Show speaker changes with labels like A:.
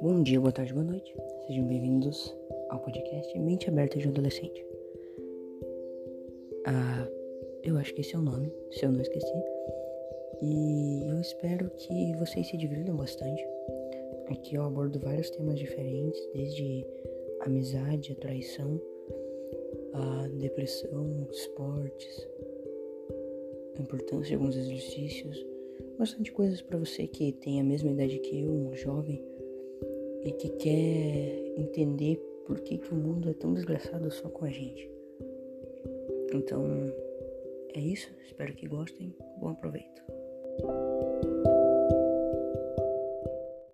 A: Bom dia, boa tarde, boa noite. Sejam bem-vindos ao podcast Mente Aberta de um Adolescente. Ah, eu acho que esse é o nome, se eu não esqueci. E eu espero que vocês se divirtam bastante. Aqui eu abordo vários temas diferentes, desde amizade, traição, a depressão, esportes, a importância de alguns exercícios, bastante coisas para você que tem a mesma idade que eu, um jovem, e que quer entender por que, que o mundo é tão desgraçado só com a gente. Então, é isso. Espero que gostem. Bom aproveito.